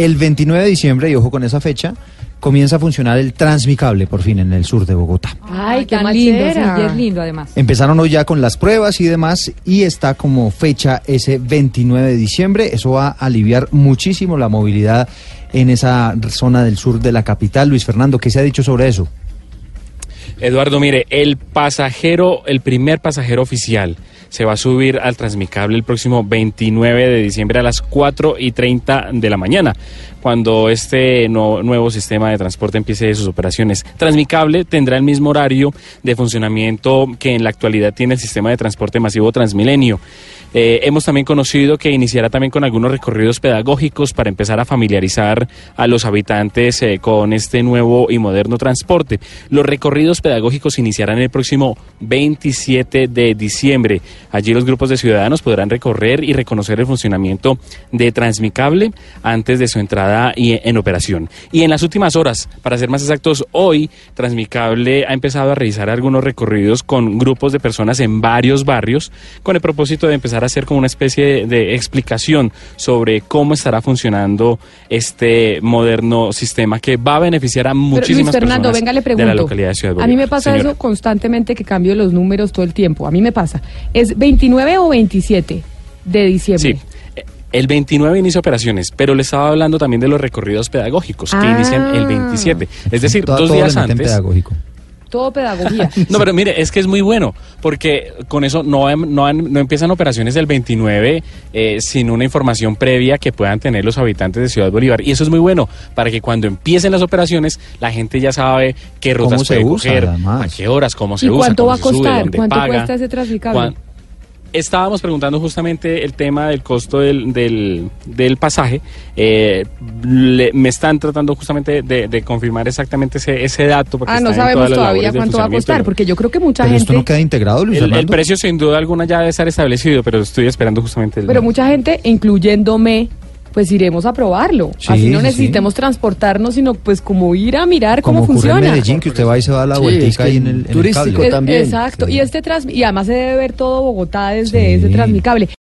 El 29 de diciembre, y ojo con esa fecha, comienza a funcionar el Transmicable por fin en el sur de Bogotá. Ay, qué tan lindo, es lindo además. Empezaron hoy ya con las pruebas y demás y está como fecha ese 29 de diciembre. Eso va a aliviar muchísimo la movilidad en esa zona del sur de la capital. Luis Fernando, ¿qué se ha dicho sobre eso? Eduardo, mire, el pasajero, el primer pasajero oficial se va a subir al Transmicable el próximo 29 de diciembre a las 4 y 30 de la mañana, cuando este nuevo sistema de transporte empiece sus operaciones. Transmicable tendrá el mismo horario de funcionamiento que en la actualidad tiene el sistema de transporte masivo Transmilenio. Eh, hemos también conocido que iniciará también con algunos recorridos pedagógicos para empezar a familiarizar a los habitantes eh, con este nuevo y moderno transporte. Los recorridos pedagógicos iniciarán el próximo 27 de diciembre. Allí los grupos de ciudadanos podrán recorrer y reconocer el funcionamiento de Transmicable antes de su entrada y en operación. Y en las últimas horas, para ser más exactos, hoy Transmicable ha empezado a realizar algunos recorridos con grupos de personas en varios barrios con el propósito de empezar a hacer como una especie de explicación sobre cómo estará funcionando este moderno sistema que va a beneficiar a Pero muchísimas Luis Fernando, personas venga, le de la localidad de Ciudad Bolívar. Me pasa Señora. eso constantemente que cambio los números todo el tiempo. A mí me pasa. ¿Es 29 o 27 de diciembre? Sí. El 29 inicia operaciones, pero le estaba hablando también de los recorridos pedagógicos que Ah. inician el 27. Es decir, Todo- dos todo días antes. pedagógico. Todo pedagogía. No, pero mire, es que es muy bueno, porque con eso no, no, han- no empiezan operaciones del 29 eh, sin una información previa que puedan tener los habitantes de Ciudad Bolívar. Y eso es muy bueno, para que cuando empiecen las operaciones, la gente ya sabe qué ¿Cómo rutas se puede usa, coger, además? a qué horas, cómo se ¿Y usa, cuánto cómo va a se sube, costar? dónde ¿Cuánto paga. cuesta ese Transmicable? Estábamos preguntando justamente el tema del costo del, del, del pasaje. Eh, le- me están tratando justamente de, de confirmar exactamente ese, ese dato. porque Ah, no sabemos todavía cuánto va a costar, porque yo creo que mucha Pero esto gente, no queda integrado, Luis El, precio sin duda alguna ya debe estar establecido, pero estoy esperando justamente el... pero mucha gente, incluyéndome, pues iremos a probarlo. Sí, Así no sí, necesitemos transportarnos, sino pues como ir a mirar Como cómo ocurre en funciona. Medellín, que usted va y se va a la Sí, vueltica es que ahí en el, en el turístico cable. También. Exacto, Sí. y este trans y además se debe ver todo Bogotá desde Sí. ese Transmicable.